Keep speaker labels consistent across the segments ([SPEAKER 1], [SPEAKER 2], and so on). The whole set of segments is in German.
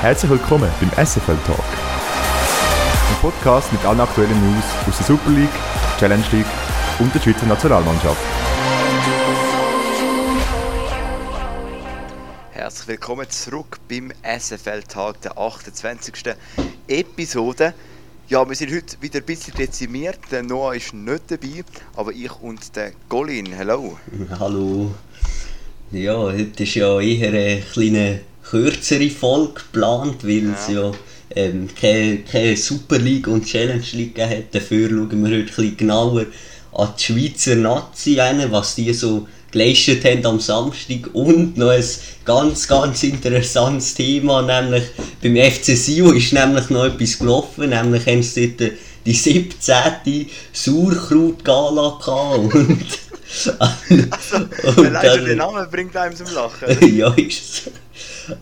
[SPEAKER 1] Herzlich willkommen beim SFL Talk. Ein Podcast mit allen aktuellen News aus der Super League, Challenge League und der Schweizer Nationalmannschaft.
[SPEAKER 2] Herzlich willkommen zurück beim SFL Tag, der 28. Episode. Ja, wir sind heute wieder ein bisschen dezimiert. Der Noah ist nicht dabei, aber ich und der Golin. Hallo.
[SPEAKER 3] Hallo. Ja, heute ist ja eher eine kleine kürzere Folge geplant, weil es ja, ähm, keine, keine Super League und Challenge League gegeben hat. Dafür schauen wir heute ein bisschen genauer an die Schweizer Nazi ein, was die so geleistet haben am Samstag und noch ein ganz, ganz interessantes Thema, nämlich beim FC Sion ist nämlich noch etwas gelaufen, nämlich haben sie dort die 17. Sauerkraut-Gala gehabt und...
[SPEAKER 2] Also, allein schon der Name bringt einem zum Lachen.
[SPEAKER 3] ja, ist so.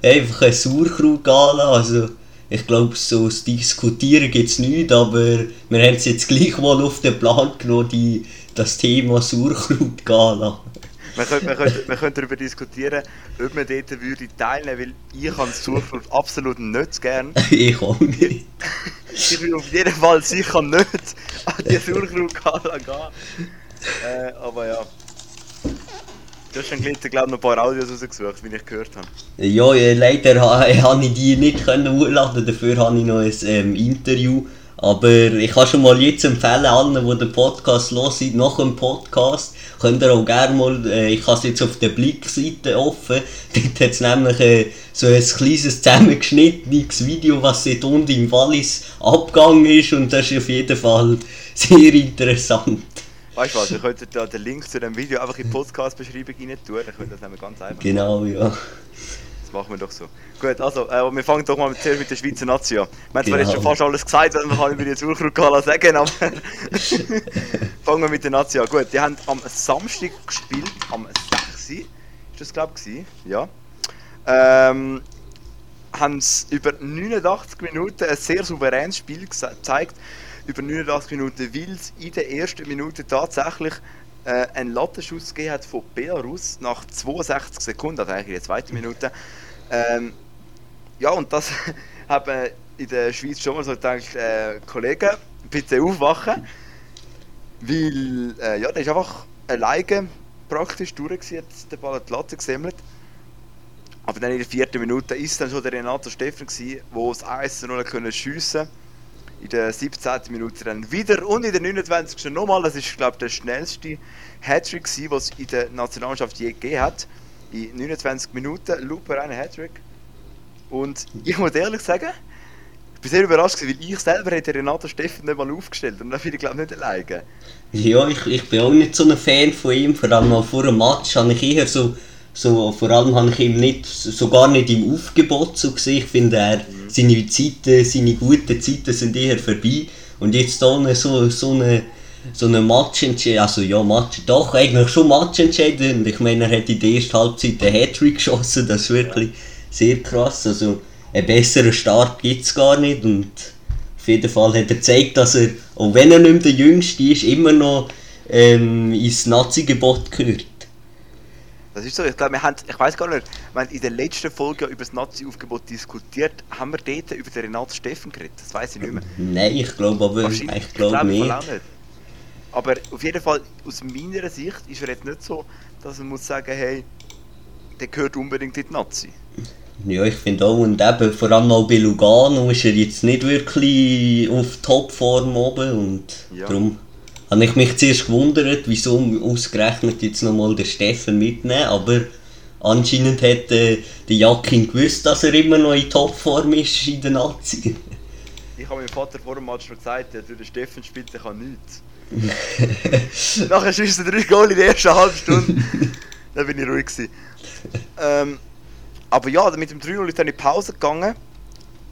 [SPEAKER 3] Einfach ein Sauerkraut-Gala, also ich glaube, so das Diskutieren gibt es nicht, aber wir haben es jetzt gleich mal auf den Plan genommen, die, das Thema Sauerkraut-Gala.
[SPEAKER 2] Man könnte, man, könnte, man könnte darüber diskutieren, ob man dort würde teilnehmen würde, weil ich das Sauerkraut absolut nicht gern.
[SPEAKER 3] ich auch nicht.
[SPEAKER 2] ich will auf jeden Fall sicher nicht an die Sauerkraut-Gala gehen. Äh, aber ja. Du hast schon glaube noch ein paar Audios rausgesucht, wie ich gehört habe.
[SPEAKER 3] Ja, leider habe ich die nicht hochladen dafür habe ich noch ein ähm, Interview. Aber ich kann schon mal jetzt empfehlen, allen, die den Podcast hören, nach dem Podcast, könnt ihr auch gerne mal, äh, ich habe es jetzt auf der Blickseite offen, dort hat es nämlich äh, so ein kleines zusammengeschnittenes Video, was dort unten im Wallis abgegangen ist und das ist auf jeden Fall sehr interessant.
[SPEAKER 2] Weißt du was, wir könnten da den Link zu dem Video einfach in die Podcast-Beschreibung rein tun, dann könnt ihr das nämlich ganz einfach
[SPEAKER 3] Genau, ja.
[SPEAKER 2] Das machen wir doch so. Gut, also, äh, wir fangen doch mal mit, zuerst mit der Schweizer Nation an. Wir haben zwar jetzt
[SPEAKER 3] Genau.
[SPEAKER 2] schon fast alles gesagt, was man kann über die Sauerkraut sagen aber fangen wir mit der Nation an. Gut, die haben am Samstag gespielt, am 6. Ist das, glaube ich? Ja. Ähm, haben es über 89 Minuten ein sehr souveränes Spiel gezeigt. Über 89 Minuten, weil es in der ersten Minute tatsächlich äh, einen Lattenschuss gegeben hat von Belarus nach 62 Sekunden, also eigentlich in der zweiten Minute. Ähm, ja, und das haben in der Schweiz schon mal so gedacht, äh, Kollegen, bitte aufwachen. Weil, äh, ja, der ist einfach alleine praktisch durch, gewesen, hat den Ball an die Latte gesammelt. Aber dann in der vierten Minute ist dann schon der Renato Steffen wo das 1 0 können schiessen In der 17. Minute dann wieder und in der 29. nochmal. Das ist, glaube ich, der schnellste Hattrick was es in der Nationalmannschaft je gegeben hat. In 29 Minuten, Luper einen Hattrick. Und ich muss ehrlich sagen, ich bin sehr überrascht weil ich selber hätte Renato Steffen nicht mal aufgestellt und dann bin ich glaube ich nicht alleine.
[SPEAKER 3] Ja, ich, ich bin auch nicht so ein Fan von ihm, vor allem auch vor dem Match habe ich eher so, so vor allem habe ich ihn nicht, so gar nicht im Aufgebot so gesehen, ich finde er, seine Zeiten, seine guten Zeiten sind eher vorbei und jetzt da so, so eine so eine Matchentscheidung, also ja, Match, doch, eigentlich schon Matchentscheidend. Ich meine, er hat in der ersten Halbzeit einen Hattrick geschossen, das ist wirklich sehr krass. Also, einen besseren Start gibt es gar nicht und auf jeden Fall hat er gezeigt, dass er, auch wenn er nicht mehr der Jüngste ist, immer noch ähm, ins Nazi-Gebot gehört.
[SPEAKER 2] Das ist so, ich glaube, wir haben, ich weiß gar nicht, wir haben in der letzten Folge über das Nazi-Aufgebot diskutiert, haben wir dort über den Renato Steffen geredet? Das weiß ich nicht mehr.
[SPEAKER 3] Nein, ich glaube aber, ich glaube
[SPEAKER 2] im
[SPEAKER 3] nicht.
[SPEAKER 2] Nicht. Aber auf jeden Fall, aus meiner Sicht ist er jetzt nicht so, dass man muss sagen, hey, der gehört unbedingt in die Nazi.
[SPEAKER 3] Ja, ich finde auch, und eben, vor allem auch bei Lugano ist er jetzt nicht wirklich auf Topform oben und
[SPEAKER 2] Ja.
[SPEAKER 3] darum habe ich mich zuerst gewundert, wieso ausgerechnet jetzt nochmal der Steffen mitnehmen, aber anscheinend hat äh, der Jakin gewusst, dass er immer noch in Topform ist in der Nazi.
[SPEAKER 2] Ich habe meinem Vater vor dem Match schon gesagt, der der Steffen spielt, der kann nichts. Nachher schießt er drei Goal in der ersten halben Stunde. dann bin ich ruhig gewesen. Ähm, aber ja, mit dem 3-0 ist dann in die Pause gegangen.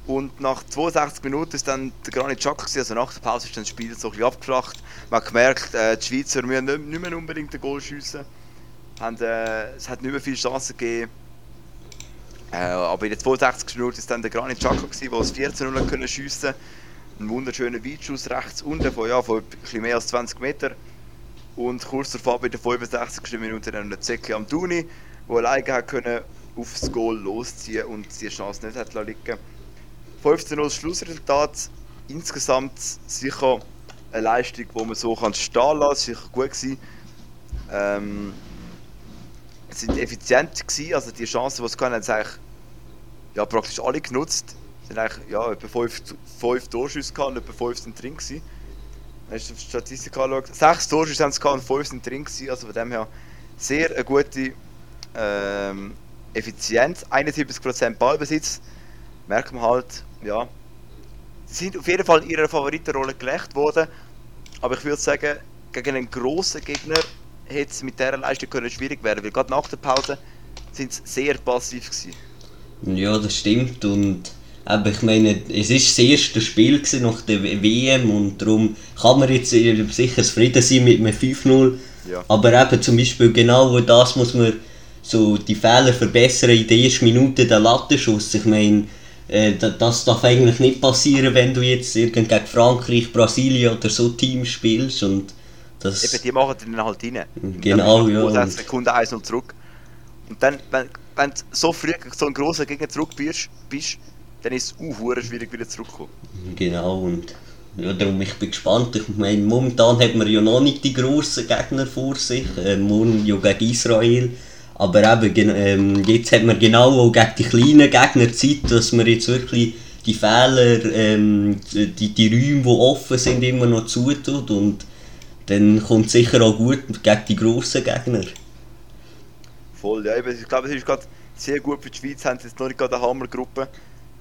[SPEAKER 2] Und nach 62 Minuten ist dann der Granit Xhaka also nach der Pause ist dann das Spiel so ein bisschen abgeflacht. Man hat gemerkt, äh, die Schweizer müssen nicht, mehr unbedingt ein Goal schiessen. Haben, äh, es hat nicht mehr viele Chancen gegeben. Äh, aber in der 62. Minute ist dann der Granit Xhaka der das 14 0 können schiessen. Ein wunderschöner Weitschuss rechts unten von, ja, von ein bisschen mehr als 20 Meter. Und kurz davor bei der 65. Minute dann der Zecke am Duni, der alleine hat können aufs Goal losziehen und die Chance nicht hat liegen 15-0 Schlussresultat. Insgesamt sicher eine Leistung, die man so kann stehen lassen, sicher gut gewesen. Ähm, sind effizient gewesen, also die Chancen, die sie hatten, haben sie eigentlich ja, praktisch alle genutzt. Sie haben eigentlich ja, etwa 5, 5 Torschüsse und etwa 5 sind drin gewesen. Wenn du die Statistik anschaust, 6 Torschüsse haben sie und 5 sind drin gewesen, also von dem her sehr eine gute ähm, Effizienz, 71% Ballbesitz, merkt man halt, ja, sie sind auf jeden Fall in ihrer Favoritenrolle gerecht worden, aber ich würde sagen, gegen einen grossen Gegner hätte es mit dieser Leistung können schwierig werden weil gerade nach der Pause sind sie sehr passiv gewesen.
[SPEAKER 3] Ja, das stimmt und aber ich meine, es ist das erste Spiel nach der WM und darum kann man jetzt sicher zufrieden sein mit einem 5-0.
[SPEAKER 2] Ja.
[SPEAKER 3] Aber eben zum Beispiel genau das muss man so die Fehler verbessern in den ersten Minuten der Lattenschuss. Ich meine, das darf eigentlich nicht passieren, wenn du jetzt irgend gegen Frankreich, Brasilien oder so Teams spielst und das...
[SPEAKER 2] Eben, die machen dann halt rein.
[SPEAKER 3] Genau, ja.
[SPEAKER 2] Und dann Sekunden 1-0 zurück. Und dann, wenn, wenn du so früh gegen so einen grossen Gegner zurück bist, bist dann ist es auch schwierig wieder zurückzukommen.
[SPEAKER 3] Genau, und ja, darum ich bin gespannt. Ich meine, momentan hat man ja noch nicht die grossen Gegner vor sich, äh, morgen ja gegen Israel. Aber eben, ähm, jetzt hat man genau auch gegen die kleinen Gegner Zeit, dass man jetzt wirklich die Fehler, ähm, die, die Räume, die offen sind, immer noch zutut. Und dann kommt es sicher auch gut gegen die grossen Gegner.
[SPEAKER 2] Voll, ja. Ich glaube, es ist gerade sehr gut für die Schweiz. Haben sie jetzt noch nicht gerade eine Hammergruppe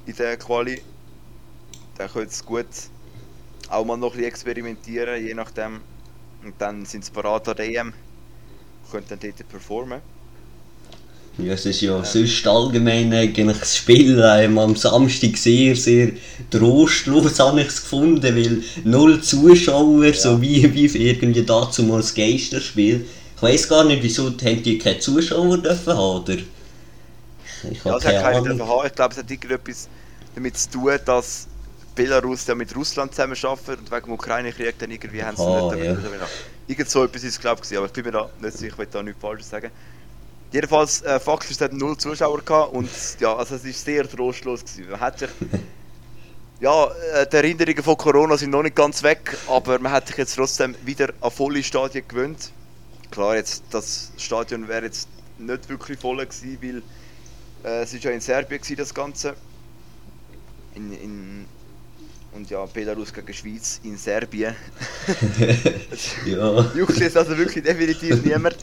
[SPEAKER 2] in der Quali. Da können sie gut auch mal noch ein bisschen experimentieren, je nachdem. Und dann sind sie parat an der EM. Können dann dort performen.
[SPEAKER 3] Ja, es ist ja ähm. sonst allgemein eigentlich das Spiel ähm, am Samstag sehr, sehr trostlos habe ich es gefunden, weil null Zuschauer, ja. so wie, wie irgendwie dazu mal das Geisterspiel. Ich weiß gar nicht, wieso haben die keine Zuschauer dürfen haben, oder?
[SPEAKER 2] Ich ja, hat keine dürfen haben. Ich glaube, es hat irgendetwas damit zu tun, dass Belarus ja mit Russland zusammen arbeitet und wegen dem Ukraine-Krieg dann irgendwie haben sie
[SPEAKER 3] oh,
[SPEAKER 2] nicht
[SPEAKER 3] ja.
[SPEAKER 2] Irgend so etwas ist es glaube ich, aber ich bin mir da nicht sicher, ich will da nichts Falsches sagen. Jedenfalls, äh, faktisch hat null Zuschauer gehabt und ja, also es war sehr trostlos gewesen. Man hat sich, ja, äh, die Erinnerungen von Corona sind noch nicht ganz weg, aber man hat sich jetzt trotzdem wieder an volle Stadien gewöhnt. Klar, jetzt das Stadion wäre jetzt nicht wirklich voll gewesen, weil äh, es ist ja in Serbien gewesen, das Ganze. In, in, und ja, Belarus gegen Schweiz in Serbien.
[SPEAKER 3] ja.
[SPEAKER 2] Juckt jetzt also wirklich definitiv niemand.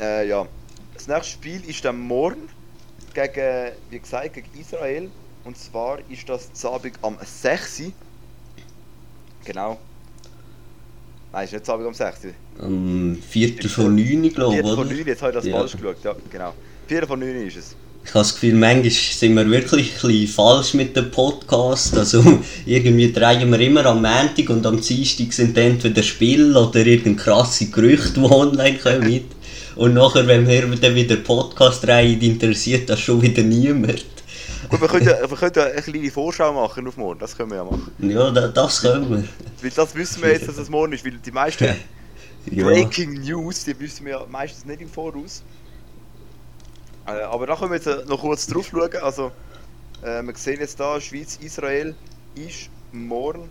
[SPEAKER 2] Äh, ja. Das nächste Spiel ist dann morgen gegen, wie gesagt, gegen Israel. Und zwar ist das Zabig am 6. Genau. Nein, ist nicht Zabig am 6.
[SPEAKER 3] Am 4. von 9, glaube ich.
[SPEAKER 2] 4. von 9, jetzt habe ich das ja. falsch geschaut. Ja, genau. 4 von 9 ist es.
[SPEAKER 3] Ich habe das Gefühl, manchmal sind wir wirklich ein bisschen falsch mit dem Podcast. Also irgendwie drehen wir immer am Montag und am Dienstag sind entweder Spiel oder irgendein krasse Gerüchte, die online kommen. Und nachher, wenn wir dann wieder Podcast drehen, interessiert das schon wieder niemand.
[SPEAKER 2] Gut, wir können, ja, wir können ja eine kleine Vorschau machen auf morgen, das können wir ja machen.
[SPEAKER 3] Ja, das, das können wir.
[SPEAKER 2] Weil das wissen wir jetzt, dass es morgen ist, weil die meisten ja. Breaking News, die wissen wir ja meistens nicht im Voraus. Äh, aber da können wir jetzt noch kurz drauf schauen. Also, äh, wir sehen jetzt da, Schweiz, Israel ist morgen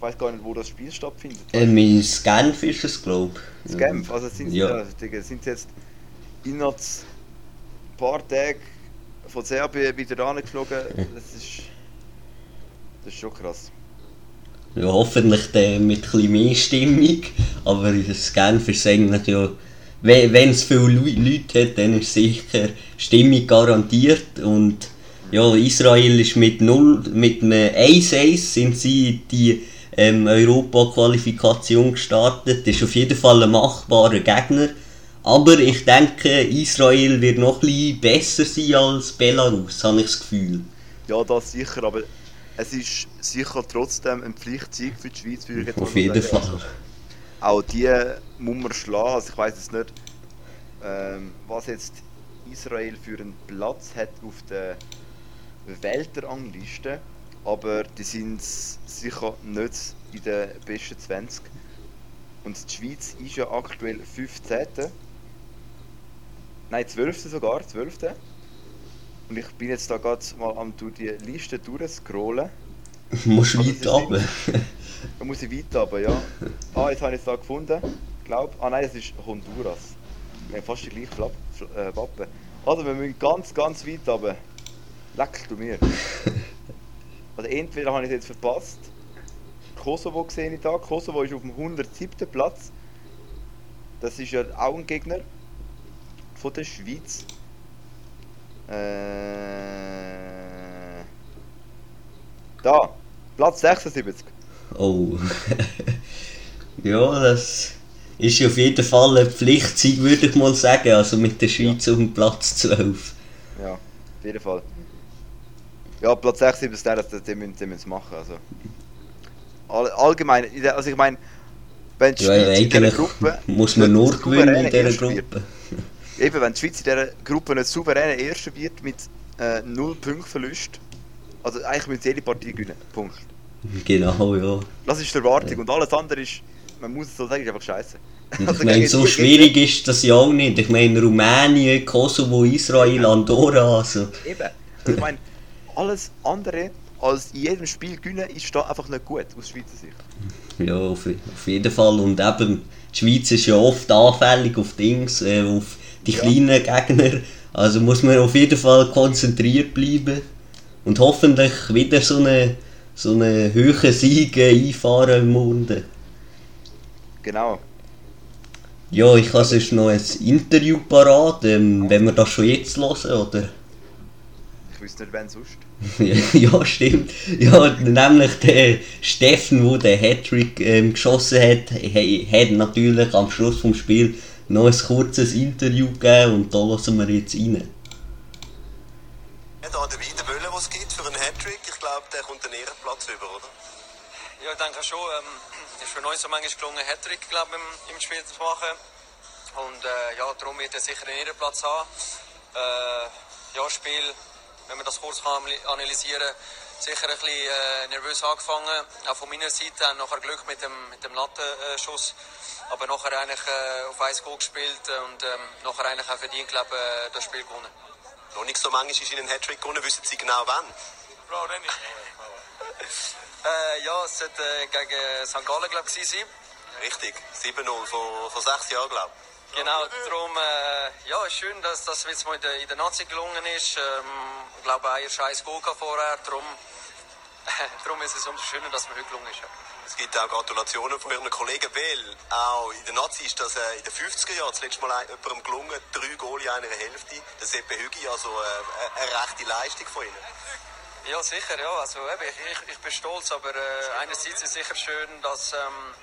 [SPEAKER 2] weiß gar nicht, wo das Spiel stattfindet.
[SPEAKER 3] Ähm, in Genf ist es, glaube
[SPEAKER 2] ich. Genf, also sind, ja. ja, sind jetzt innerhalb ein paar Tagen von Serbien wieder angeflogen. Das ist, das ist schon krass.
[SPEAKER 3] Ja, hoffentlich mit ein bisschen mehr Stimmung, aber das Genf ist eigentlich ja, wenn es viele Leute hat, dann ist sicher Stimmung garantiert und ja, Israel ist mit 0, mit einem 1-1 sind sie die ähm, Europa-Qualifikation gestartet. Das ist auf jeden Fall ein machbarer Gegner. Aber ich denke, Israel wird noch ein besser sein als Belarus, habe ich das Gefühl.
[SPEAKER 2] Ja, das sicher, aber es ist sicher trotzdem ein Pflichtsieg für die Schweiz. Für
[SPEAKER 3] ich auf jeden Fall. Also,
[SPEAKER 2] auch die muss man schlagen. Also ich weiß jetzt nicht, ähm, was jetzt Israel für einen Platz hat auf der Weltrangliste aber die sind sicher nicht in den besten 20. Und die Schweiz ist ja aktuell 15. Nein, 12. sogar, 12. Und ich bin jetzt da gerade mal am durch die Liste durchscrollen.
[SPEAKER 3] Musst
[SPEAKER 2] Also,
[SPEAKER 3] weit runter.
[SPEAKER 2] Da muss ich weit runter, ja. Ah, jetzt habe ich es da gefunden. Glaub. Ah nein, das ist Honduras. Wir haben fast die gleiche Flapp, Fl- äh, Wappen. Also wir müssen ganz, ganz weit runter. Leck du mir. Also entweder habe ich es jetzt verpasst. Kosovo sehe ich da. Kosovo ist auf dem 107. Platz. Das ist ja auch ein Gegner von der Schweiz. Äh, da, Platz 76.
[SPEAKER 3] Oh. ja, das ist auf jeden Fall eine Pflichtsieg, würde ich mal sagen. Also mit der Schweiz auf dem Platz 12.
[SPEAKER 2] Ja, auf jeden Fall. Ja, Platz 6 ist der, das, den müssen den müssen sie machen. Also. All, allgemein, also ich meine, wenn die
[SPEAKER 3] Ja,
[SPEAKER 2] Schweiz in dieser Gruppe
[SPEAKER 3] muss man nur gewinnen in dieser
[SPEAKER 2] wird,
[SPEAKER 3] Gruppe.
[SPEAKER 2] Eben, wenn die Schweiz in dieser Gruppe nicht souverän Erster wird mit äh, 0 Punkten Verlust, also eigentlich müssen sie jede Partie gewinnen. Punkt.
[SPEAKER 3] Genau, ja.
[SPEAKER 2] Das ist die Erwartung und alles andere ist, man muss es so sagen, ist einfach scheiße.
[SPEAKER 3] Und ich meine, so schwierig ist das ja auch nicht. Ich meine, Rumänien, Kosovo, Israel, Andorra, also.
[SPEAKER 2] Eben. Also ich meine, alles andere als in jedem Spiel gewinnen ist da einfach nicht gut aus Schweizer Sicht.
[SPEAKER 3] Ja, auf, auf jeden Fall. Und eben, die Schweiz ist ja oft anfällig auf Dings, äh, auf die
[SPEAKER 2] Ja.
[SPEAKER 3] kleinen Gegner. Also muss man auf jeden Fall konzentriert bleiben. Und hoffentlich wieder so eine, so eine höhere Siege einfahren im Munde.
[SPEAKER 2] Genau.
[SPEAKER 3] Ja, ich habe sonst noch ein Interview parat, ähm, wenn wir das schon jetzt hören, oder?
[SPEAKER 2] Ich wüsste nicht, wen sonst.
[SPEAKER 3] ja, stimmt. Ja, nämlich der Steffen, der den Hattrick ähm, geschossen hat, hat natürlich am Schluss vom Spiel noch ein kurzes Interview gegeben und da lassen wir jetzt rein.
[SPEAKER 4] Ja, da der Weidenböller, den es gibt für einen Hattrick, ich glaube, der kommt den Ehrenplatz über, oder?
[SPEAKER 5] Ja, ich denke schon. Ähm, ist für uns so manchmal gelungen, Hattrick glaub, im, im Spiel zu machen. Und äh, ja, darum wird er sicher einen Ehrenplatz haben. Äh, ja, Spiel, wenn man das kurz kann analysieren sicher ein bisschen äh, nervös angefangen. Auch von meiner Seite haben nachher Glück mit dem, mit dem Lattenschuss. Aber nachher eigentlich äh, auf 1 Goal gespielt und ähm, nachher eigentlich auch verdient, glaube äh, das Spiel gewonnen.
[SPEAKER 4] Noch nicht so manchmal ist Ihnen ein Hattrick gewonnen, wissen Sie genau wann?
[SPEAKER 5] Äh, ja, es sollte äh, gegen St. Gallen, glaube ich, sein.
[SPEAKER 4] Richtig, 7-0 vor, vor sechs Jahren, glaube ich.
[SPEAKER 5] Genau, darum äh, ja, ist schön, dass das jetzt mal in der, in der Nazi gelungen ist. Ähm, ich glaube, auch ihr scheiß gehabt vorher, darum, darum ist es umso schöner, dass es mir heute gelungen ist. Ja.
[SPEAKER 4] Es gibt auch Gratulationen von Ihren Kollegen, weil auch in der Nazi ist das äh, in den 50er Jahren das letzte Mal ein- jemandem gelungen, drei Goal in einer Hälfte. Das Seppe Hügi, also äh, eine rechte Leistung von Ihnen.
[SPEAKER 5] Ja, sicher, ja. Also, ich, ich, ich bin stolz, aber äh, einerseits ist es sicher schön, dass, ähm,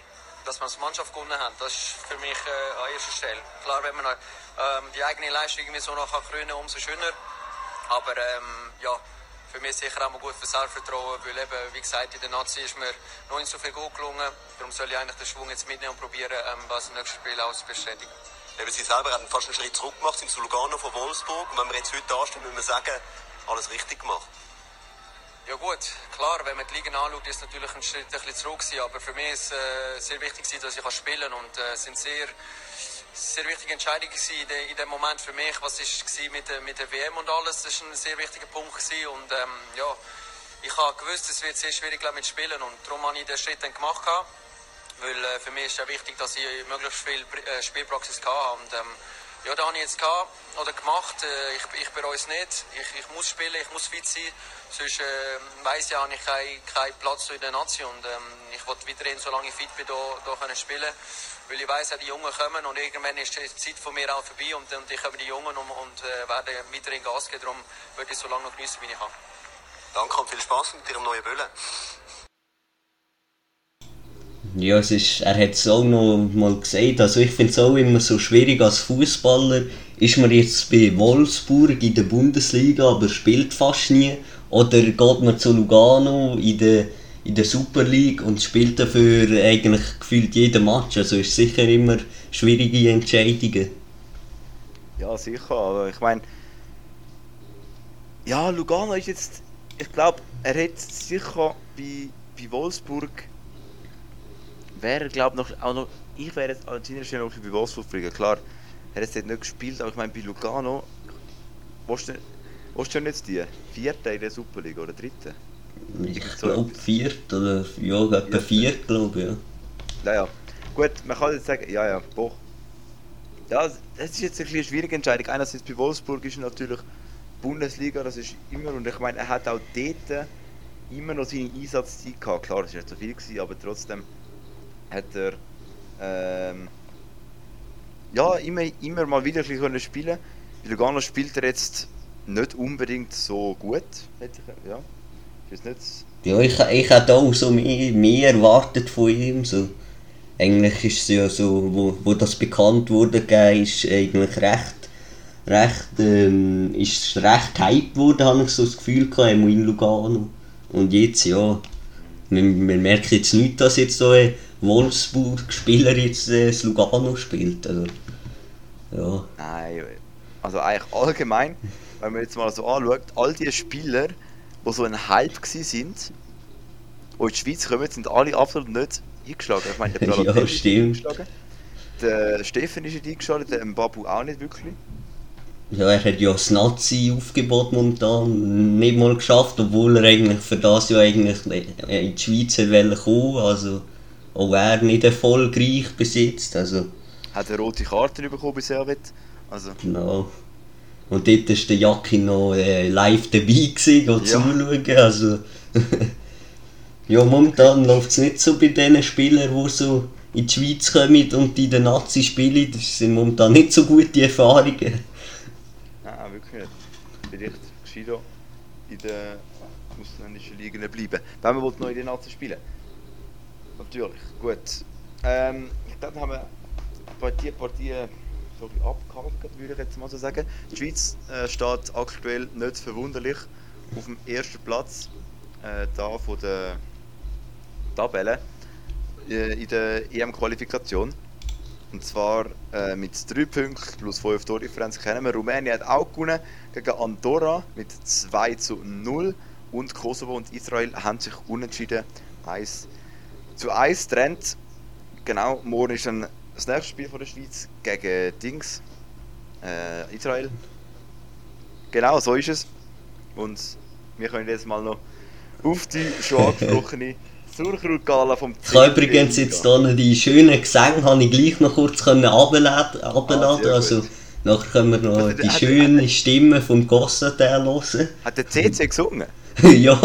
[SPEAKER 5] dass wir als Mannschaft gewonnen haben. Das ist für mich äh, an erster Stelle. Klar, wenn man ähm, die eigene Leistung irgendwie so noch krönen kann, umso schöner. Aber ähm, ja, für mich sicher auch mal gut für Selbstvertrauen, weil eben, wie gesagt, in der Nazi ist mir noch nicht so viel gut gelungen. Darum soll ich eigentlich den Schwung jetzt mitnehmen und probieren, ähm, was im nächsten Spiel auch zu bestätigen.
[SPEAKER 4] Eben Sie selber haben fast einen Schritt zurück gemacht, sind zu Lugano von Wolfsburg. Und wenn wir jetzt heute anstehen, müssen wir sagen, alles richtig gemacht.
[SPEAKER 5] Ja gut, klar, wenn man die Liga anschaut, ist es natürlich ein Schritt ein bisschen zurück gewesen, aber für mich ist es äh, sehr wichtig gewesen, dass ich kann spielen und äh, es sind sehr, sehr wichtige Entscheidungen gewesen in, de, in dem Moment für mich, was ist mit der, mit der WM und alles, das ist ein sehr wichtiger Punkt gewesen und ähm, ja, ich habe gewusst, es wird sehr schwierig glaub, mit Spielen und darum habe ich den Schritt dann gemacht gehabt, weil äh, für mich ist ja wichtig, dass ich möglichst viel äh, Spielpraxis hatte und ähm, ja, da habe ich jetzt gehabt, oder gemacht. Äh, ich, ich bereue es nicht. Ich, ich muss spielen, ich muss fit sein. Sonst äh, weiss ja, habe ich keinen keinen Platz in der Nazi. Und ähm, ich wollte weiterhin, solange ich fit bin, da, da können spielen. Weil ich weiss, ja, die Jungen kommen und irgendwann ist die Zeit von mir auch vorbei und, und ich habe die Jungen und, und äh, werde weiterhin Gas geben. Darum würde ich so lange noch geniessen, wie ich kann.
[SPEAKER 4] Danke und viel Spaß mit Ihrem neuen Böllen.
[SPEAKER 3] Ja, es ist, er hat es auch noch mal gesagt, also ich finde es auch immer so schwierig als Fußballer. Ist man jetzt bei Wolfsburg in der Bundesliga, aber spielt fast nie? Oder geht man zu Lugano in der, in der Super League und spielt dafür eigentlich gefühlt jeden Match? Also ist sicher immer schwierige Entscheidungen.
[SPEAKER 2] Ja, sicher, aber ich meine. Ja, Lugano ist jetzt. Ich glaube, er hätte sicher bei, bei Wolfsburg. Wäre er, glaube noch, auch noch. Ich wäre jetzt an seiner Stelle noch bei Wolfsburg fliegen. Klar, hat jetzt dort nicht gespielt, aber ich meine, bei Lugano, wo ist wo ist denn jetzt die? Vierte in der Superliga oder dritte?
[SPEAKER 3] Ich glaube viert oder ja, etwa viert, glaube ich. Ja.
[SPEAKER 2] Naja, gut, man kann jetzt sagen, ja, ja, boah. Ja, es ist jetzt ein bisschen eine schwierige Entscheidung. Einerseits bei Wolfsburg ist natürlich Bundesliga, das ist immer, und ich meine, er hat auch dort immer noch seine Einsatzzeit gehabt. Klar, es war nicht so viel, gewesen, aber trotzdem hat er ähm, ja, immer, immer mal wieder ein bisschen können spielen Bei Lugano spielt er jetzt nicht unbedingt so gut. Hätte ich, ja. Ich weiß nicht.
[SPEAKER 3] Ja, ich, ich hätte auch so mehr, mehr erwartet von ihm. So. Eigentlich ist es ja so, wo, wo das bekannt wurde, ist eigentlich recht, recht, ähm, ist recht hyped worden, habe ich so das Gefühl gehabt, in Lugano. Und jetzt, ja, man, man merkt jetzt nicht, dass jetzt so ein Wolfsburg-Spieler jetzt äh, das Lugano spielt. Also, ja.
[SPEAKER 2] Nein, also eigentlich allgemein, wenn man jetzt mal so anschaut, all die Spieler, die so ein Hype gsi sind, die in die Schweiz kommen, sind alle absolut nicht eingeschlagen. Ich meine, der
[SPEAKER 3] Ja,
[SPEAKER 2] Balotelli ist eingeschlagen. Der Steffen ist nicht eingeschlagen, der Mbabu auch nicht wirklich.
[SPEAKER 3] Ja, er hat ja das Nazi-Aufgebot momentan nicht mal geschafft, obwohl er eigentlich für das ja eigentlich in die Schweiz wollen kommen. Also auch er nicht erfolgreich besitzt. Also
[SPEAKER 2] Hat eine rote Karte bekommen bei Servet. Also,
[SPEAKER 3] genau. Und dort war der Jacki noch äh, live dabei gewesen,
[SPEAKER 2] Ja.
[SPEAKER 3] zuschauen. Also ja, momentan läuft es nicht so bei den Spielern, die so in die Schweiz kommen und in der Nazi spielen. Das sind momentan nicht so gute Erfahrungen.
[SPEAKER 2] nein, wirklich nicht. Vielleicht gescheiter in der ausländischen Liga bleiben. Wenn man noch in den Nazi spielen Natürlich, gut. Ähm, glaube, haben wir die Partie ein bisschen abgehakt, würde ich jetzt mal so sagen. Die Schweiz äh, steht aktuell nicht verwunderlich auf dem ersten Platz äh, da von der Tabelle äh, in der EM-Qualifikation. Und zwar äh, mit 3 Punkten plus 5 Tordifferenz kennen wir. Rumänien hat auch gewonnen gegen Andorra mit 2 zu 0. Und Kosovo und Israel haben sich unentschieden 1 zu 1 trennt. Genau, morgen ist dann das nächste Spiel von der Schweiz gegen Dings, äh, Israel. Genau, so ist es. Und wir können jetzt mal noch auf die schon angesprochene Surkrut-Gala vom
[SPEAKER 3] Ich habe
[SPEAKER 2] 10.
[SPEAKER 3] übrigens jetzt hier noch die schönen Gesänge habe ich gleich noch kurz runterladen.
[SPEAKER 2] sehr
[SPEAKER 3] also nachher können wir noch die
[SPEAKER 2] hat-
[SPEAKER 3] schöne Stimme vom Gossenteil hören.
[SPEAKER 2] Hat der CC gesungen?
[SPEAKER 3] ja,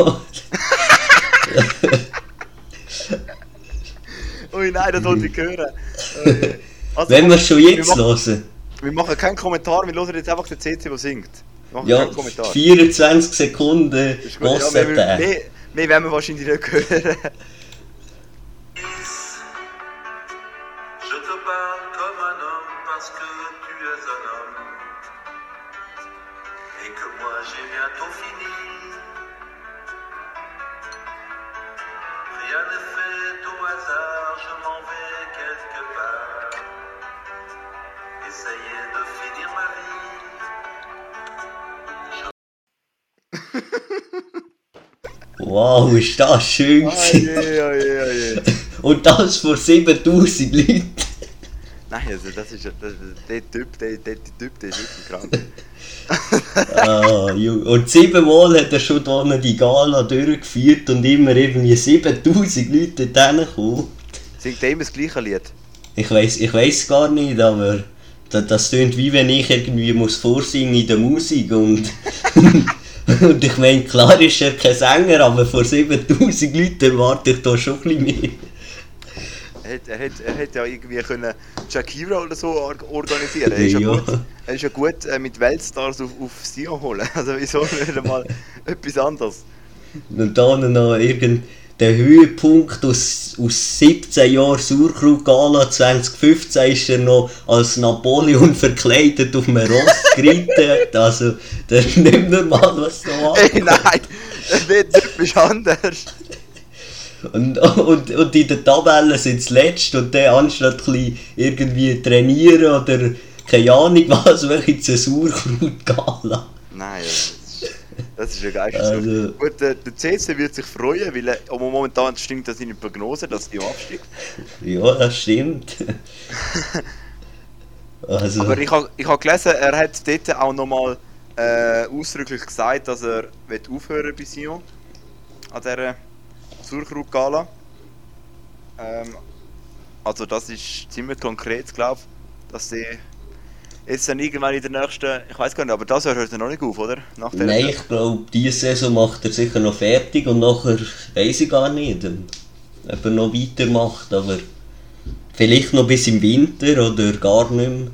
[SPEAKER 2] nein, das wollte ich hören. Äh, Also,
[SPEAKER 3] wenn wir schon jetzt
[SPEAKER 2] wir machen,
[SPEAKER 3] hören.
[SPEAKER 2] wir machen keinen Kommentar, wir hören jetzt einfach den CC, der singt.
[SPEAKER 3] Ja,
[SPEAKER 2] keinen Kommentar.
[SPEAKER 3] 24 Sekunden
[SPEAKER 2] gut, ja,
[SPEAKER 3] Gossenteil.
[SPEAKER 2] mehr, mehr werden wir wahrscheinlich nicht hören.
[SPEAKER 6] Je te parle comme un homme parce que tu es un homme et que moi j'ai bientôt fini. Rien n'est fait au hasard, je m'en vais quelque part. Essayer de finir ma vie.
[SPEAKER 3] Wow, ist das schön gewesen.
[SPEAKER 2] Oje, oje, oje.
[SPEAKER 3] Und das vor 7000 Leuten.
[SPEAKER 2] Nein, also das ist das, der Typ, der, der, der Typ, der ist wirklich krank.
[SPEAKER 3] Ah, und siebenmal hat er schon da die Gala durchgeführt und immer irgendwie 7000 Leute dorthin gekommen.
[SPEAKER 2] Singt er immer das gleiche Lied?
[SPEAKER 3] Ich weiß ich weiß gar nicht, aber das, das klingt wie wenn ich irgendwie muss vorsingen in der Musik und und ich meine, klar ist er kein Sänger, aber vor 7000 Leuten erwarte ich da schon ein bisschen mehr.
[SPEAKER 2] Er hätte, er hätte, er hätte ja irgendwie können Shakira oder so or organisieren. Er ist ja,
[SPEAKER 3] Ja.
[SPEAKER 2] gut, er ist ja gut äh, mit Weltstars auf, auf Sion holen. Also wieso nicht mal etwas anderes?
[SPEAKER 3] Und dann noch irgend der Höhepunkt aus, aus 17 Jahren Sauerkraut Gala 2015 ist er noch als Napoleon verkleidet auf einem Ross geritten. Also, das ist nicht normal, was da
[SPEAKER 2] Ey,
[SPEAKER 3] ankommt.
[SPEAKER 2] nein! Er wird etwas anders.
[SPEAKER 3] Und, und, und in der Tabelle sind sie letzt und der anstatt irgendwie trainieren oder keine Ahnung was, welche zur Sauerkraut Gala.
[SPEAKER 2] Nein, das ist, ja geil.
[SPEAKER 3] Also-
[SPEAKER 2] Gut, der, der CC wird sich freuen, weil er, aber momentan stimmt das seine Prognose, dass die absteigt.
[SPEAKER 3] Ja, das stimmt. Also,
[SPEAKER 2] Aber ich habe ich ha gelesen, er hat dort auch nochmal äh, ausdrücklich gesagt, dass er wird aufhören bei Sion. An dieser Zurcher Gala. Ähm, also das ist ziemlich konkret, glaube ich, dass sie jetzt dann irgendwann in der nächsten, ich weiß gar nicht, aber das Jahr hört er noch nicht auf, oder? Nach
[SPEAKER 3] nein, ich glaube, diese Saison macht er sicher noch fertig und nachher weiß ich gar nicht, ob er noch weitermacht, aber vielleicht noch bis im Winter oder gar nicht mehr.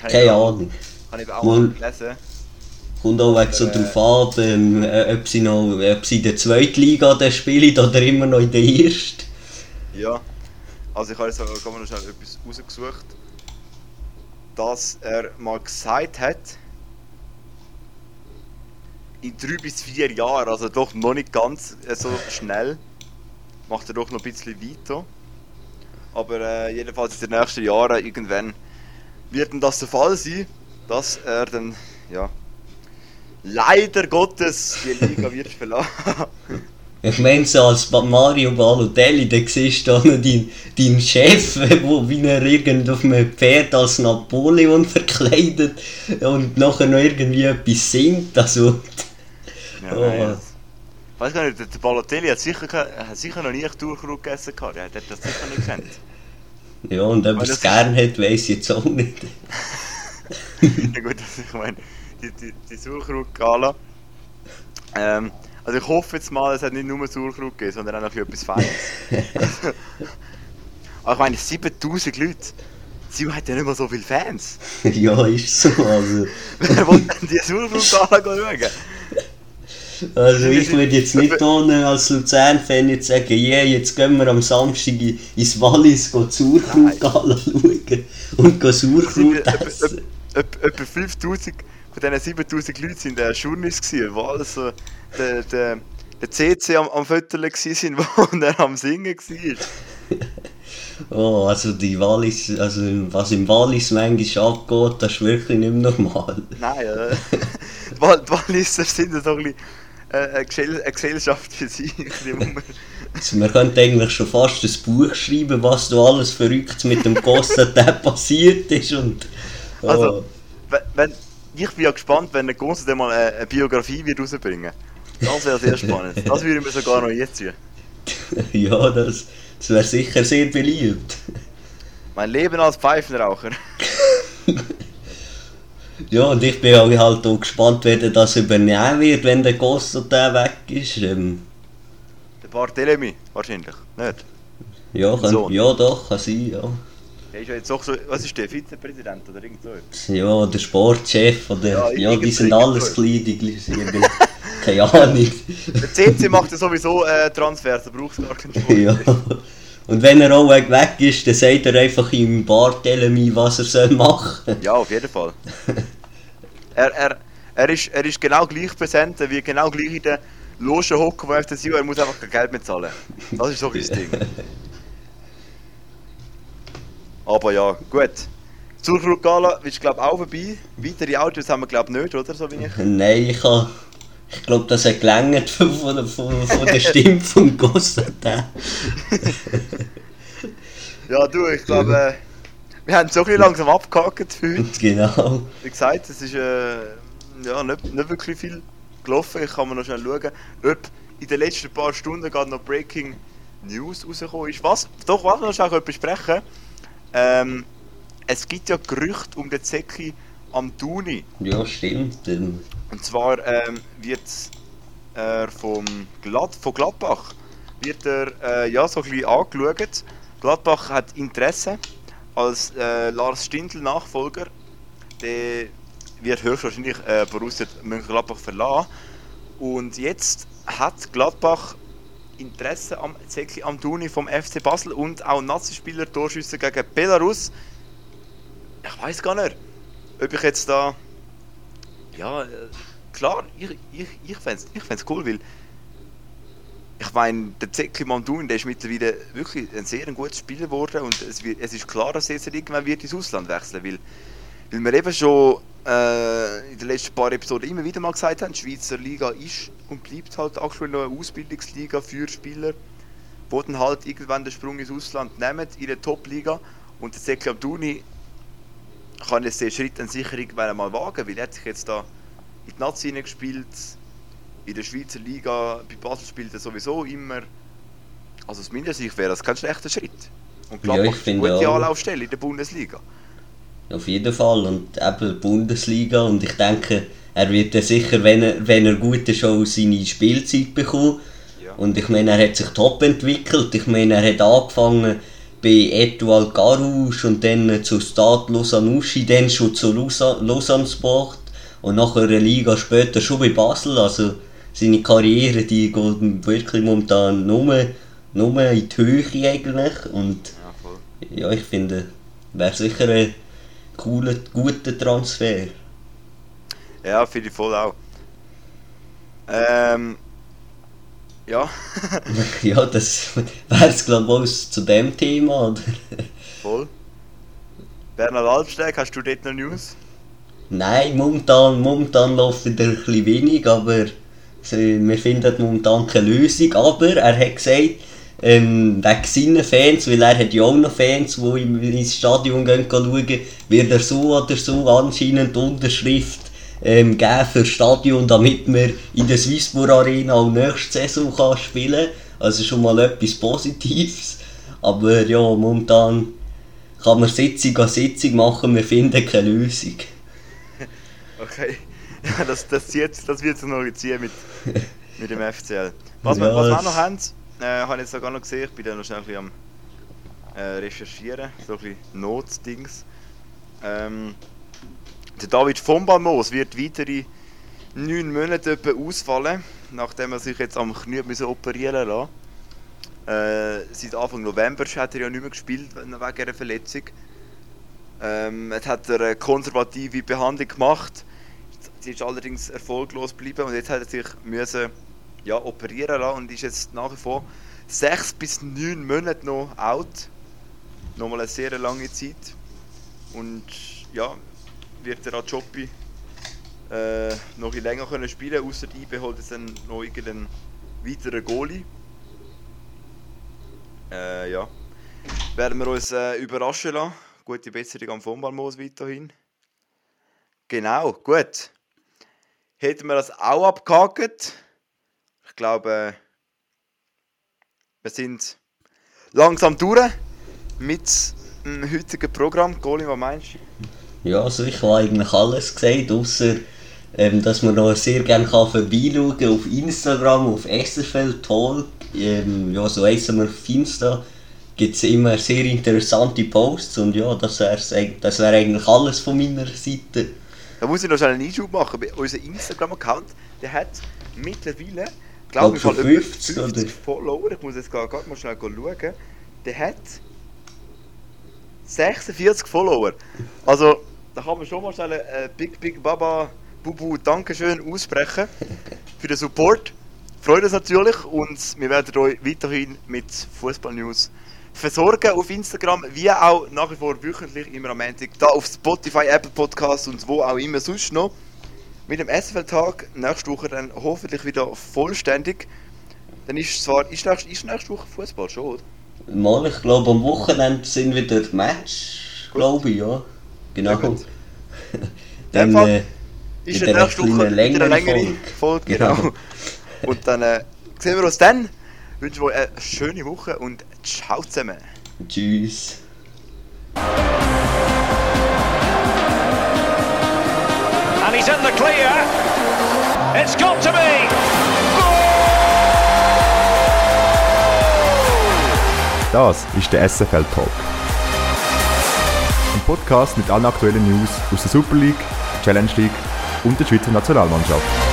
[SPEAKER 3] Keine
[SPEAKER 2] eben-
[SPEAKER 3] Ahnung.
[SPEAKER 2] Habe ich auch
[SPEAKER 3] Mal-
[SPEAKER 2] gelesen.
[SPEAKER 3] Kommt auch weg so
[SPEAKER 2] Aber, äh,
[SPEAKER 3] drauf an, ähm, äh, ob, sie noch, ob sie in der zweiten Liga spielen oder immer noch in der ersten.
[SPEAKER 2] Ja. Also ich habe jetzt sogar noch schnell etwas rausgesucht. Dass er mal gesagt hat, in drei bis vier Jahren, also doch noch nicht ganz äh, so schnell, macht er doch noch ein bisschen weiter. Aber äh, jedenfalls in den nächsten Jahren irgendwann wird dann das der Fall sein, dass er dann, ja, leider Gottes die Liga wird verlassen.
[SPEAKER 3] Ich meine, so als Mario Balotelli, da siehst du da noch deinen dein Chef, wo wie er irgend auf einem Pferd als Napoleon verkleidet und nachher noch irgendwie etwas singt. Also,
[SPEAKER 2] Ja,
[SPEAKER 3] Oh.
[SPEAKER 2] nein, das- Ich weiß gar nicht, der Balotelli hat sicher, hat sicher noch nie Durchruck gegessen gehabt. Der hat das sicher nicht kennt.
[SPEAKER 3] ja, und ob er es gern hat, weiß ich jetzt auch nicht.
[SPEAKER 2] ja gut, also ich meine, die, die, die Surkrug-Gala. Ähm, also ich hoffe jetzt mal, es hat nicht nur Surkrug gegeben, sondern auch noch etwas Feines. Aber ich meine, 7000 Leute. Sie hat ja nicht mehr so viele Fans.
[SPEAKER 3] ja, ist so. Also,
[SPEAKER 2] Wer will denn die Surkrug-Gala schauen?
[SPEAKER 3] also ich würde jetzt nicht ohne als Luzern-Fan jetzt sagen, yeah, jetzt gehen wir am Samstag in- ins Wallis go Sauerkraut schauen und Sauerkraut essen.
[SPEAKER 2] Etwa 5000 von diesen 7000 Leuten sind äh, Journeys gewesen, wo alles so der, der, der CC am, am Viertel waren, wo er am Singen war.
[SPEAKER 3] Oh, also die Wallis, also was im Wallis manchmal abgeht, das ist wirklich nicht mehr normal.
[SPEAKER 2] Nein, äh, die Wal- die Walliser sind so ein bisschen äh, eine, Gesell eine Gesellschaft für sich.
[SPEAKER 3] Also man könnte eigentlich schon fast ein Buch schreiben, was da alles verrückt mit dem Gossatin passiert ist und... Oh,
[SPEAKER 2] Also, wenn, wenn, ich bin ja gespannt, wenn der Gonzo dann mal eine, eine Biografie wird rausbringen Das wäre sehr spannend. Das würde ich mir sogar noch jetzt ziehen.
[SPEAKER 3] ja, das, das wäre sicher sehr beliebt.
[SPEAKER 2] Mein Leben als Pfeifenraucher.
[SPEAKER 3] Ja, und ich bin auch halt auch gespannt, wer das übernehmen wird, wenn der Gossatin weg ist. Ähm,
[SPEAKER 2] Der Barthelemy, wahrscheinlich. Nicht?
[SPEAKER 3] ja, kann, ja, doch, kann sein, ja.
[SPEAKER 2] Der ist ja jetzt auch so, was ist der, Vizepräsident oder irgend so?
[SPEAKER 3] Ja, der Sportchef oder...
[SPEAKER 2] Ja,
[SPEAKER 3] Ja, die sind alles die gleichen. irgendwie. Keine Ahnung.
[SPEAKER 2] Der CC macht ja sowieso äh, Transfers, da braucht es gar keinen Sport.
[SPEAKER 3] Ja. Und wenn er auch weg ist, dann sagt er einfach im Barthelemy, was er soll machen
[SPEAKER 2] Ja, auf jeden Fall. er, er, er, ist, er ist genau gleich präsent, wie genau gleich in der Loge hocken, wo FC Sion, er muss einfach kein Geld mehr zahlen. Das ist so sein Ding. Aber ja, gut. Zurück Gala ist glaube auch vorbei. Weitere Autos haben wir glaube nicht, oder? So wie ich.
[SPEAKER 3] Nein, ich habe... Ich glaube, das hat gelangt von, von, von, von der Stimme von Gossatin.
[SPEAKER 2] Ja, du, ich glaube, äh, wir haben so ein bisschen langsam abgehakt für heute.
[SPEAKER 3] Genau.
[SPEAKER 2] Wie gesagt, es ist äh, ja, nicht, nicht wirklich viel gelaufen. Ich kann mir noch schnell schauen, ob in den letzten paar Stunden gerade noch Breaking News rausgekommen ist. Was? Doch, was wir noch schnell besprechen ähm, Es gibt ja Gerüchte um den Zeki am Tuni.
[SPEAKER 3] Ja, stimmt.
[SPEAKER 2] Und zwar ähm, wird er vom Glad von Gladbach wird er äh, ja, so ein bisschen angeschaut. Gladbach hat Interesse als äh, Lars Stindl Nachfolger. Der wird höchstwahrscheinlich äh, Borussia Mönchengladbach verlassen. Und jetzt hat Gladbach Interesse am Zeki Amduni vom FC Basel und auch Nazi-Spieler Torschüsse gegen Belarus. Ich weiß gar nicht, ob ich jetzt da ja, äh, klar, ich, ich, ich fände es ich fänd's cool, weil ich meine, der Zeki Mandun, der ist mittlerweile wirklich ein sehr guter Spieler geworden und es, wird, es ist klar, dass er jetzt irgendwann wird ins Ausland wechseln will. Weil wir eben schon äh, in den letzten paar Episoden immer wieder mal gesagt haben, die Schweizer Liga ist und bleibt halt aktuell noch eine Ausbildungsliga für Spieler, die dann halt irgendwann den Sprung ins Ausland nehmen, in der Top-Liga. Und der Zeki Abduni kann jetzt den Schritt dann sicher irgendwann mal wagen, weil er hat sich jetzt da in die Nazi gespielt, in der Schweizer Liga, bei Basel spielt er sowieso immer. Also aus meiner Sicht wäre das kein schlechter Schritt. Und
[SPEAKER 3] Ja,
[SPEAKER 2] Gladbach
[SPEAKER 3] ich
[SPEAKER 2] ist eine
[SPEAKER 3] finde
[SPEAKER 2] gute. Anlaufstelle in der Bundesliga.
[SPEAKER 3] Auf jeden Fall. Und eben Bundesliga. Und ich denke, er wird dann sicher, wenn er, wenn er gut ist, auch seine Spielzeit bekommen.
[SPEAKER 2] Ja.
[SPEAKER 3] Und ich meine, er hat sich top entwickelt. Ich meine, er hat angefangen bei Etoile Garouche und dann zu Stade Lausanne-Uschi, dann schon zu Lausa- Lausanne Sport und nachher eine Liga später schon bei Basel. Also seine Karriere, die geht wirklich momentan nur, nur in die Höhe eigentlich. Und
[SPEAKER 2] Ja,
[SPEAKER 3] ja, ich finde, wäre sicher ein cooler, guter Transfer.
[SPEAKER 2] Ja, finde ich voll auch. Ähm. Ja,
[SPEAKER 3] ja, das wäre es glaube ich zu dem Thema, oder?
[SPEAKER 2] voll. Bernhard Albsteg, hast du dort noch News?
[SPEAKER 3] Nein, momentan, momentan läuft wieder ein bisschen wenig, aber wir finden momentan keine Lösung. Aber er hat gesagt, ähm, wegen seinen Fans, weil er hat ja auch noch Fans, die ihm ins Stadion gehen schauen, wird er so oder so anscheinend Unterschrift ähm, geben für das Stadion, damit wir in der Swissburg Arena auch nächste Saison kann spielen Also schon mal etwas Positives. Aber ja, momentan kann man Sitzung an Sitzung machen, wir finden keine Lösung.
[SPEAKER 2] Okay. Ja, das, das, zieht, das wird sich noch ziehen mit, mit dem FCL. Was, wir,
[SPEAKER 3] Ja,
[SPEAKER 2] was wir auch
[SPEAKER 3] es-
[SPEAKER 2] noch haben, äh, habe ich jetzt sogar noch gesehen, ich bin da noch schnell ein bisschen am äh, recherchieren, so ein bisschen Notdings. Ähm, der David von Balmos wird weitere neun Monate ausfallen, nachdem er sich jetzt am Knie operieren lassen äh, Seit Anfang November hat er ja nicht mehr gespielt wegen einer Verletzung. Ähm, hat er eine konservative Behandlung gemacht. Sie ist allerdings erfolglos geblieben und jetzt hat er sich müssen, ja, operieren lassen und ist jetzt nach wie vor sechs bis neun Monate noch out. Nochmal eine sehr lange Zeit. Und ja, wird der Achopi äh, noch länger können spielen außer IB holt dann noch irgendeinen weiteren Goalie. Äh, ja. Werden wir uns äh, überraschen lassen. Gute Besserung am von Balmos weiterhin. Genau, gut. Hätten wir das auch abgehakt. Ich glaube, wir sind langsam durch mit dem heutigen Programm. Colin, was meinst du?
[SPEAKER 3] Ja, also ich habe eigentlich alles gesagt, außer ähm, dass man noch sehr gerne kann vorbeischauen kann auf Instagram, auf SFL Talk. Ähm, ja, so heissen wir auf Insta. Gibt es immer sehr interessante Posts und ja, das wäre das wär eigentlich alles von meiner Seite.
[SPEAKER 2] Da muss ich noch schnell einen Einschub machen. Unser Instagram-Account, der hat mittlerweile, glaube ich,
[SPEAKER 3] schon
[SPEAKER 2] mal etwa
[SPEAKER 3] 50
[SPEAKER 2] 50
[SPEAKER 3] oder?
[SPEAKER 2] Follower. Ich muss jetzt gerade mal schnell schauen. Der hat 46 Follower. Also, da kann man schon mal schnell ein Big Big Baba Bubu Dankeschön aussprechen für den Support. Freut uns natürlich und wir werden euch weiterhin mit Fußball-News versorgen auf Instagram, wie auch nach wie vor wöchentlich immer am Montag, da auf Spotify, Apple Podcasts und wo auch immer sonst noch. Mit dem SFL-Tag nächste Woche dann hoffentlich wieder vollständig. Dann ist zwar, ist nächste, ist nächste Woche Fußball schon, oder?
[SPEAKER 3] Mal, ich glaube am Wochenende sind wieder Match, glaube ich, ja. Genau.
[SPEAKER 2] Gut.
[SPEAKER 3] Dann
[SPEAKER 2] Fall
[SPEAKER 3] äh,
[SPEAKER 2] Ist eine nächste Woche wieder eine längere
[SPEAKER 3] Folge.
[SPEAKER 2] Folge, genau.
[SPEAKER 3] Genau.
[SPEAKER 2] Und dann äh, sehen wir uns dann. Wünschen wir euch eine schöne Woche und ciao zusammen.
[SPEAKER 3] Tschüss.
[SPEAKER 7] He's in the clear. It's got to be.
[SPEAKER 1] Das ist der SFL Talk. Ein Podcast mit allen aktuellen News aus der Super League, Challenge League und der Schweizer Nationalmannschaft.